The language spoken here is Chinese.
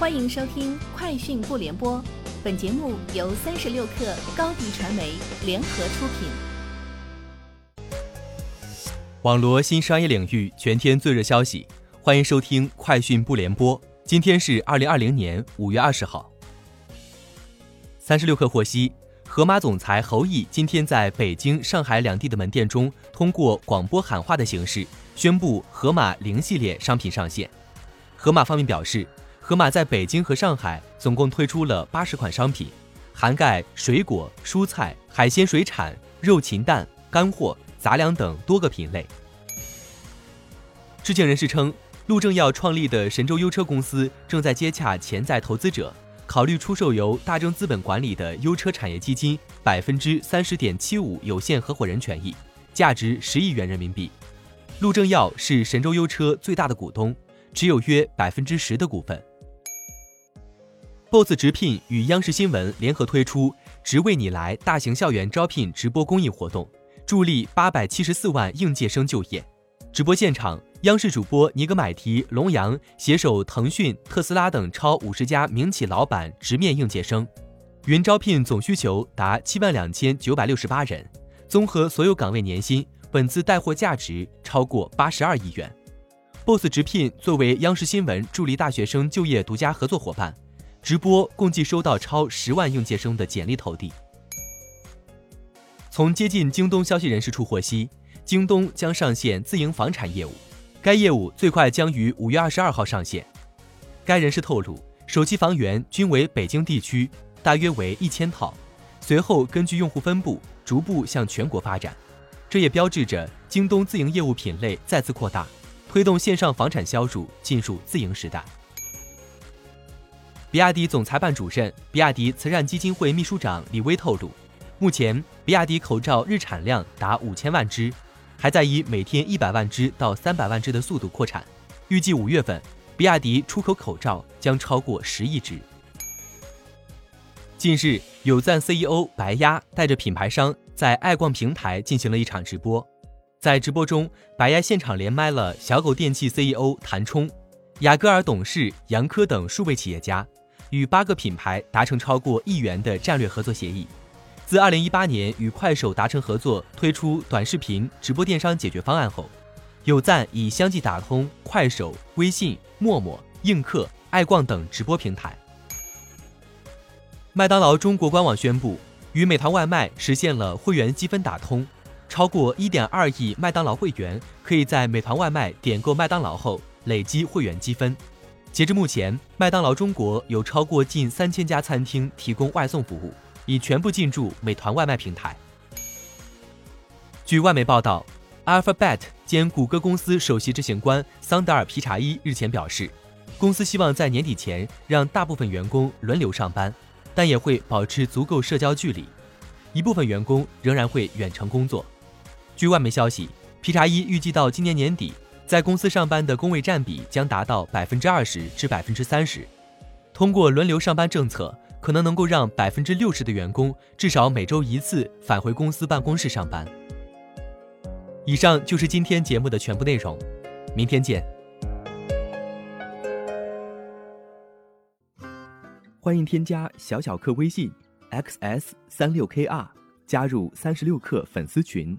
欢迎收听《快讯不联播》，本节目由三十六克高低传媒联合出品。网罗新商业领域全天最热消息，欢迎收听《快讯不联播》。今天是二零二零年五月二十号。三十六氪获悉，盒马总裁侯毅今天在北京、上海两地的门店中，通过广播喊话的形式宣布盒马零系列商品上线。盒马方面表示。盒马在北京和上海总共推出了八十款商品，涵盖水果、蔬菜、海鲜、水产、肉禽蛋、干货、杂粮等多个品类。知情人士称，陆正耀创立的神州优车公司正在接洽潜在投资者，考虑出售由大正资本管理的优车产业基金百分之三十点七五有限合伙人权益，价值十亿元人民币。陆正耀是神州优车最大的股东，持有约百分之十的股份。Boss 直聘与央视新闻联合推出“直为你来”大型校园招聘直播公益活动，助力八百七十四万应届生就业。直播现场，央视主播尼格买提、龙阳携手腾讯、特斯拉等超五十家民企老板直面应届生。云招聘总需求达七万两千九百六十八人，综合所有岗位年薪，本次带货价值超过八十二亿元。Boss 直聘作为央视新闻助力大学生就业独家合作伙伴。直播共计收到超十万应届生的简历投递。从接近京东消息人士处获悉，京东将上线自营房产业务，该业务最快将于五月二十二号上线。该人士透露，首期房源均为北京地区，大约为一千套，随后根据用户分布逐步向全国发展。这也标志着京东自营业务品类再次扩大，推动线上房产销售进入自营时代。比亚迪总裁办主任、比亚迪慈善基金会秘书长李威透露，目前比亚迪口罩日产量达五千万只，还在以每天一百万只到三百万只的速度扩产。预计五月份，比亚迪出口口罩将超过十亿只。近日，有赞 CEO 白鸭带着品牌商在爱逛平台进行了一场直播，在直播中，白鸭现场连麦了小狗电器 CEO 谭冲、雅戈尔董事杨科等数位企业家。与八个品牌达成超过亿元的战略合作协议。自二零一八年与快手达成合作，推出短视频直播电商解决方案后，有赞已相继打通快手、微信、陌陌、映客、爱逛等直播平台。麦当劳中国官网宣布，与美团外卖实现了会员积分打通，超过一点二亿麦当劳会员可以在美团外卖点购麦当劳后累积会员积分。截至目前，麦当劳中国有超过近三千家餐厅提供外送服务，已全部进驻美团外卖平台。据外媒报道，Alphabet 兼谷歌公司首席执行官桑德尔皮查伊日前表示，公司希望在年底前让大部分员工轮流上班，但也会保持足够社交距离，一部分员工仍然会远程工作。据外媒消息，皮查伊预计到今年年底。在公司上班的工位占比将达到百分之二十至百分之三十。通过轮流上班政策，可能能够让百分之六十的员工至少每周一次返回公司办公室上班。以上就是今天节目的全部内容，明天见。欢迎添加小小客微信 xs 三六 kr，加入三十六课粉丝群。